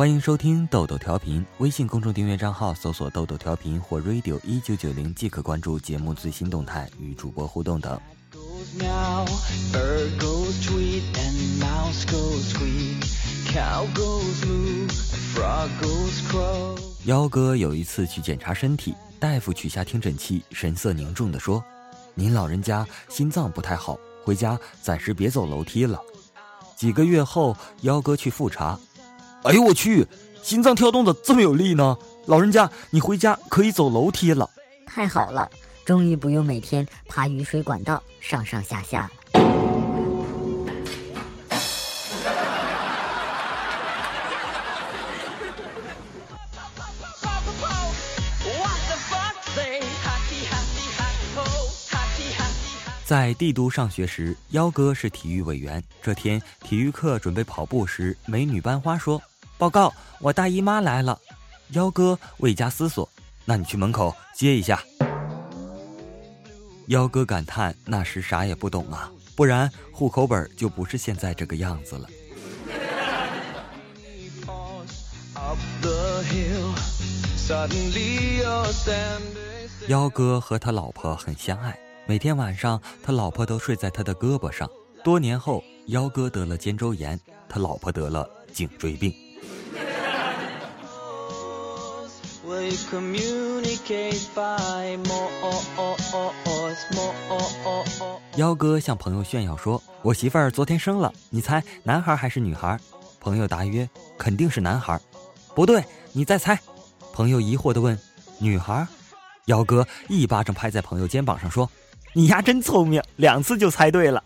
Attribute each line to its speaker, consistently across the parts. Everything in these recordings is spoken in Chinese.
Speaker 1: 欢迎收听豆豆调频，微信公众订阅账号搜索“豆豆调频”或 “radio 一九九零”即可关注节目最新动态与主播互动等。幺哥有一次去检查身体，大夫取下听诊器，神色凝重地说：“您老人家心脏不太好，回家暂时别走楼梯了。”几个月后，幺哥去复查。哎呦我去！心脏跳动的这么有力呢，老人家，你回家可以走楼梯了。
Speaker 2: 太好了，终于不用每天爬雨水管道上上下下了。
Speaker 1: 在帝都上学时，幺哥是体育委员。这天体育课准备跑步时，美女班花说。报告，我大姨妈来了。幺哥未加思索，那你去门口接一下。幺哥感叹，那时啥也不懂啊，不然户口本就不是现在这个样子了。幺哥和他老婆很相爱，每天晚上他老婆都睡在他的胳膊上。多年后，幺哥得了肩周炎，他老婆得了颈椎病。幺哥向朋友炫耀说：“我媳妇儿昨天生了，你猜男孩还是女孩？”朋友答曰：“肯定是男孩。”不对，你再猜。朋友疑惑地问：“女孩？”幺哥一巴掌拍在朋友肩膀上说：“你丫真聪明，两次就猜对了。”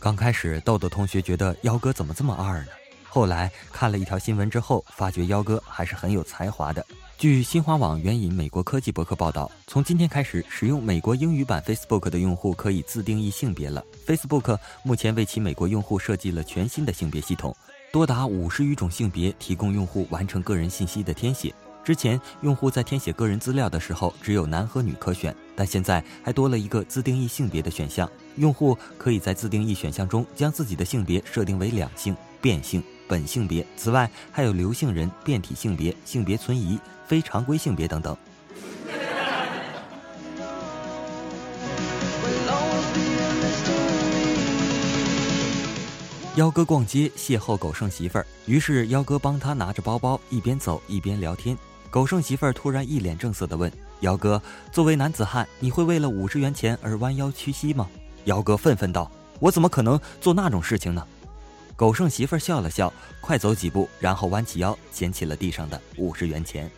Speaker 1: 刚开始，豆豆同学觉得幺哥怎么这么二呢？后来看了一条新闻之后，发觉幺哥还是很有才华的。据新华网援引美国科技博客报道，从今天开始，使用美国英语版 Facebook 的用户可以自定义性别了。Facebook 目前为其美国用户设计了全新的性别系统，多达五十余种性别提供用户完成个人信息的填写。之前用户在填写个人资料的时候，只有男和女可选，但现在还多了一个自定义性别的选项。用户可以在自定义选项中将自己的性别设定为两性、变性、本性别。此外，还有刘姓人、变体性别、性别存疑、非常规性别等等。幺哥逛街邂逅狗剩媳妇儿，于是幺哥帮他拿着包包，一边走一边聊天。狗剩媳妇儿突然一脸正色地问：“幺哥，作为男子汉，你会为了五十元钱而弯腰屈膝吗？”姚哥愤愤道：“我怎么可能做那种事情呢？”狗剩媳妇笑了笑，快走几步，然后弯起腰捡起了地上的五十元钱。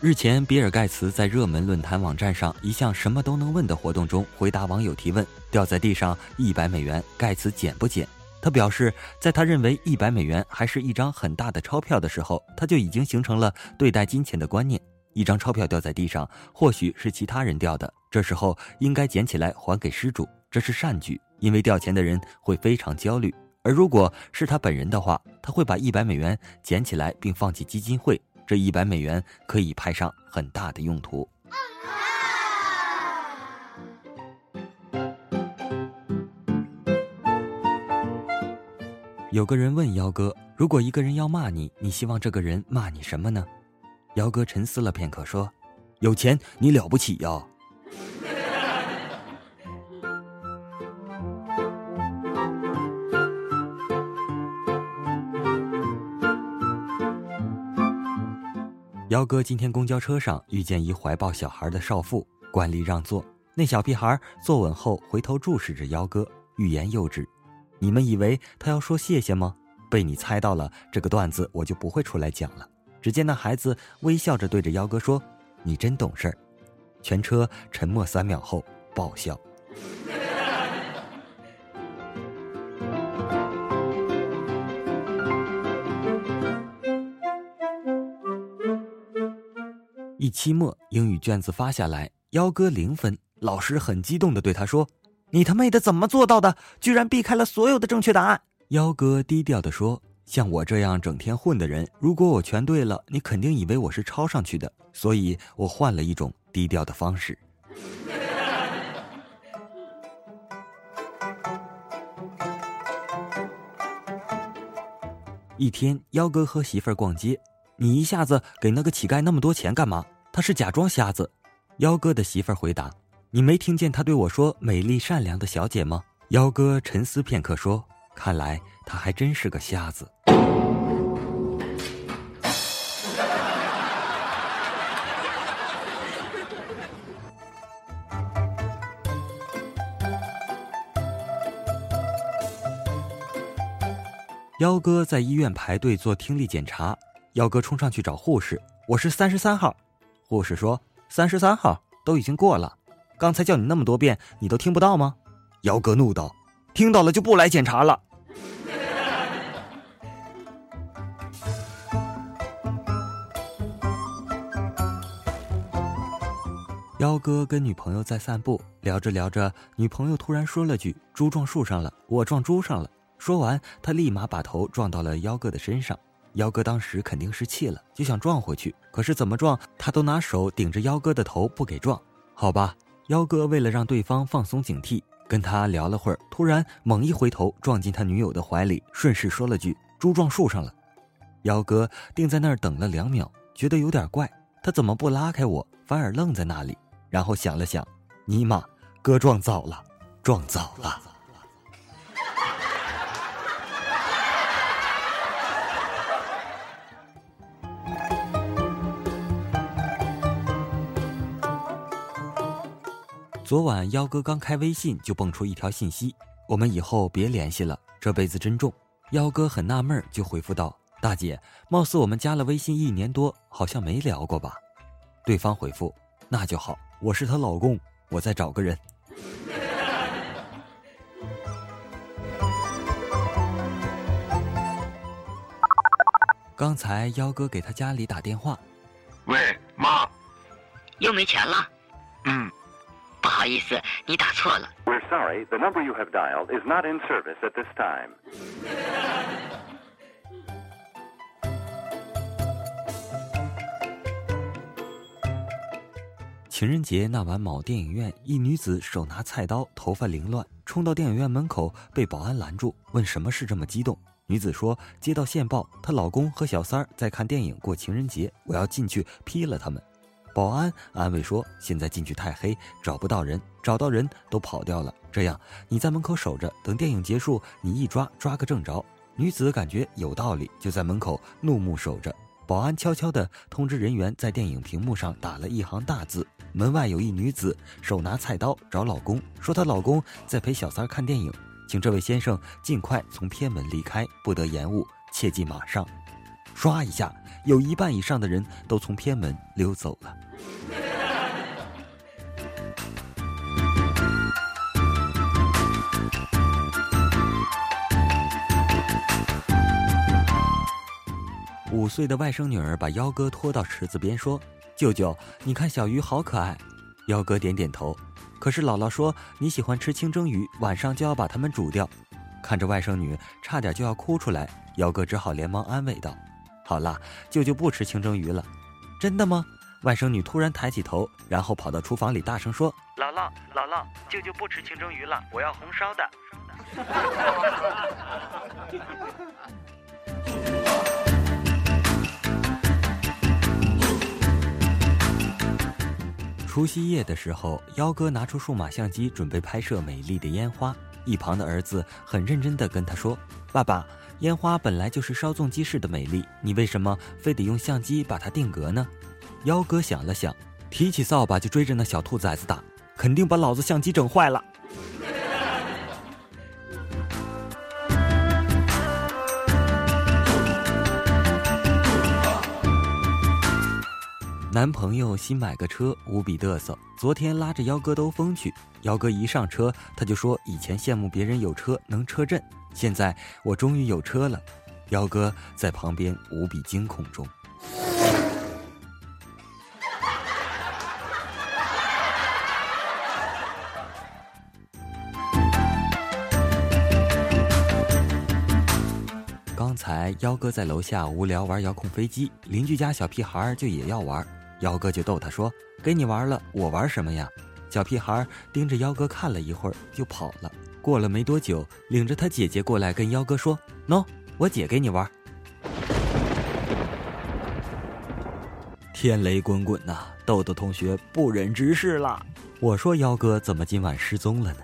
Speaker 1: 日前，比尔盖茨在热门论坛网站上一项什么都能问的活动中回答网友提问：“掉在地上一百美元，盖茨捡不捡？”他表示，在他认为一百美元还是一张很大的钞票的时候，他就已经形成了对待金钱的观念。一张钞票掉在地上，或许是其他人掉的，这时候应该捡起来还给失主，这是善举，因为掉钱的人会非常焦虑。而如果是他本人的话，他会把一百美元捡起来并放进基金会，这一百美元可以派上很大的用途。有个人问姚哥：“如果一个人要骂你，你希望这个人骂你什么呢？”姚哥沉思了片刻，说：“有钱，你了不起呀。”幺哥今天公交车上遇见一怀抱小孩的少妇，惯例让座。那小屁孩坐稳后回头注视着幺哥，欲言又止。你们以为他要说谢谢吗？被你猜到了，这个段子我就不会出来讲了。只见那孩子微笑着对着幺哥说：“你真懂事儿。”全车沉默三秒后爆笑。期末英语卷子发下来，幺哥零分。老师很激动的对他说：“你他妹的怎么做到的？居然避开了所有的正确答案！”幺哥低调的说：“像我这样整天混的人，如果我全对了，你肯定以为我是抄上去的。所以我换了一种低调的方式。”一天，幺哥和媳妇儿逛街，你一下子给那个乞丐那么多钱干嘛？他是假装瞎子。幺哥的媳妇儿回答：“你没听见他对我说‘美丽善良的小姐’吗？”幺哥沉思片刻说：“看来他还真是个瞎子。”幺哥在医院排队做听力检查，幺哥冲上去找护士：“我是三十三号。”护士说：“三十三号都已经过了，刚才叫你那么多遍，你都听不到吗？”幺哥怒道：“听到了就不来检查了。”幺哥跟女朋友在散步，聊着聊着，女朋友突然说了句：“猪撞树上了，我撞猪上了。”说完，他立马把头撞到了幺哥的身上。幺哥当时肯定是气了，就想撞回去，可是怎么撞，他都拿手顶着幺哥的头不给撞。好吧，幺哥为了让对方放松警惕，跟他聊了会儿，突然猛一回头撞进他女友的怀里，顺势说了句“猪撞树上了”。幺哥定在那儿等了两秒，觉得有点怪，他怎么不拉开我，反而愣在那里？然后想了想，尼玛，哥撞早了，撞早了。昨晚幺哥刚开微信就蹦出一条信息：“我们以后别联系了，这辈子珍重。”幺哥很纳闷，就回复道：“大姐，貌似我们加了微信一年多，好像没聊过吧？”对方回复：“那就好，我是她老公，我再找个人。”刚才幺哥给他家里打电话：“
Speaker 3: 喂，妈，
Speaker 4: 又没钱了。”
Speaker 3: 嗯。
Speaker 4: 不好意思，你打错了。
Speaker 3: We're sorry, the number you have dialed is not in service at this time.
Speaker 1: 情人节那晚，某电影院一女子手拿菜刀，头发凌乱，冲到电影院门口，被保安拦住，问什么事这么激动。女子说：“接到线报，她老公和小三儿在看电影过情人节，我要进去劈了他们。”保安安慰说：“现在进去太黑，找不到人，找到人都跑掉了。这样，你在门口守着，等电影结束，你一抓抓个正着。”女子感觉有道理，就在门口怒目守着。保安悄悄地通知人员，在电影屏幕上打了一行大字：“门外有一女子，手拿菜刀找老公，说她老公在陪小三看电影，请这位先生尽快从偏门离开，不得延误，切记马上。”唰一下，有一半以上的人都从偏门溜走了。五岁的外甥女儿把幺哥拖到池子边说：“舅舅，你看小鱼好可爱。”幺哥点点头。可是姥姥说：“你喜欢吃清蒸鱼，晚上就要把它们煮掉。”看着外甥女差点就要哭出来，幺哥只好连忙安慰道：“好了，舅舅不吃清蒸鱼了。”真的吗？外甥女突然抬起头，然后跑到厨房里大声说：“
Speaker 5: 姥姥，姥姥，舅舅不吃清蒸鱼了，我要红烧的。”
Speaker 1: 除夕夜的时候，幺哥拿出数码相机准备拍摄美丽的烟花，一旁的儿子很认真地跟他说：“爸爸，烟花本来就是稍纵即逝的美丽，你为什么非得用相机把它定格呢？”幺哥想了想，提起扫把就追着那小兔崽子打，肯定把老子相机整坏了。男朋友新买个车，无比嘚瑟。昨天拉着幺哥兜风去，幺哥一上车，他就说以前羡慕别人有车能车震，现在我终于有车了。幺哥在旁边无比惊恐中。刚才幺哥在楼下无聊玩遥控飞机，邻居家小屁孩就也要玩。幺哥就逗他说给你玩了我玩什么呀？小屁孩盯着幺哥看了一会儿就跑了过了没多久领着他姐姐过来跟幺哥说喏我姐给你玩。天雷滚滚呐豆豆同学不忍直视啦我说幺哥怎么今晚失踪了呢？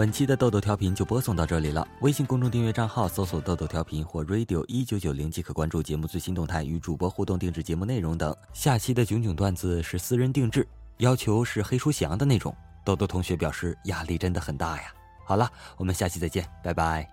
Speaker 1: 本期的豆豆调频就播送到这里了。微信公众订阅账号搜索“豆豆调频”或 “radio 一九九零”即可关注节目最新动态，与主播互动、定制节目内容等。下期的囧囧段子是私人定制，要求是黑书翔的那种。豆豆同学表示压力真的很大呀。好了，我们下期再见，拜拜。